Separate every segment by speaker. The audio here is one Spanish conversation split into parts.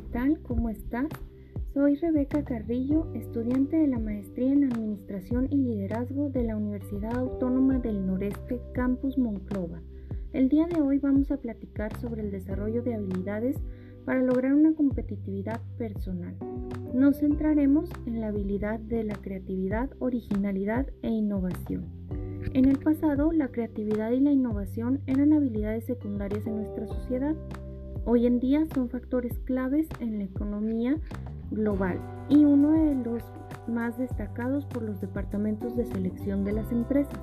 Speaker 1: tal? ¿Cómo estás? Soy Rebeca Carrillo, estudiante de la Maestría en Administración y Liderazgo de la Universidad Autónoma del Noreste, Campus Monclova. El día de hoy vamos a platicar sobre el desarrollo de habilidades para lograr una competitividad personal. Nos centraremos en la habilidad de la creatividad, originalidad e innovación. En el pasado, la creatividad y la innovación eran habilidades secundarias en nuestra sociedad. Hoy en día son factores claves en la economía global y uno de los más destacados por los departamentos de selección de las empresas.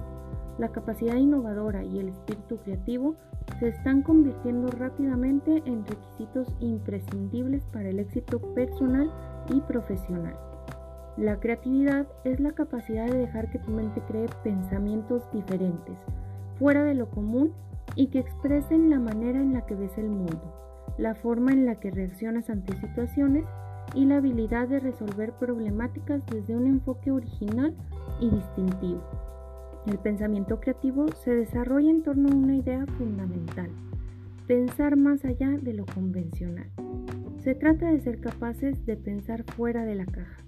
Speaker 1: La capacidad innovadora y el espíritu creativo se están convirtiendo rápidamente en requisitos imprescindibles para el éxito personal y profesional. La creatividad es la capacidad de dejar que tu mente cree pensamientos diferentes, fuera de lo común y que expresen la manera en la que ves el mundo, la forma en la que reaccionas ante situaciones y la habilidad de resolver problemáticas desde un enfoque original y distintivo. El pensamiento creativo se desarrolla en torno a una idea fundamental, pensar más allá de lo convencional. Se trata de ser capaces de pensar fuera de la caja,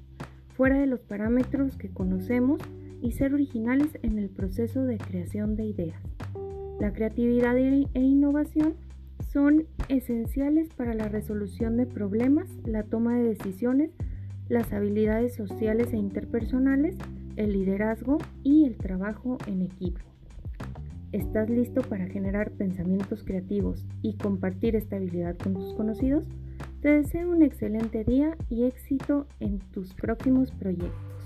Speaker 1: fuera de los parámetros que conocemos y ser originales en el proceso de creación de ideas. La creatividad e innovación son esenciales para la resolución de problemas, la toma de decisiones, las habilidades sociales e interpersonales, el liderazgo y el trabajo en equipo. ¿Estás listo para generar pensamientos creativos y compartir esta habilidad con tus conocidos? Te deseo un excelente día y éxito en tus próximos proyectos.